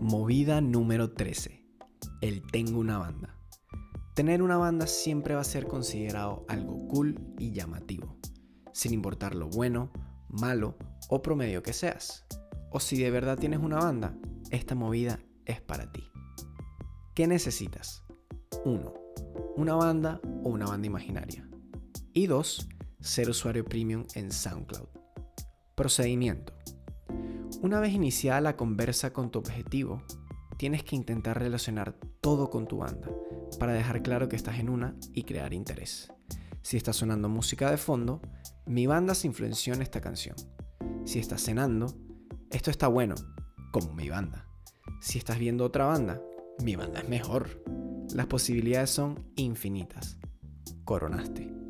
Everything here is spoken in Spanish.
Movida número 13. El tengo una banda. Tener una banda siempre va a ser considerado algo cool y llamativo, sin importar lo bueno, malo o promedio que seas. O si de verdad tienes una banda, esta movida es para ti. ¿Qué necesitas? 1. Una banda o una banda imaginaria. Y 2. Ser usuario premium en SoundCloud. Procedimiento. Una vez iniciada la conversa con tu objetivo, tienes que intentar relacionar todo con tu banda para dejar claro que estás en una y crear interés. Si está sonando música de fondo, mi banda se influenció en esta canción. Si estás cenando, esto está bueno, como mi banda. Si estás viendo otra banda, mi banda es mejor. Las posibilidades son infinitas. Coronaste.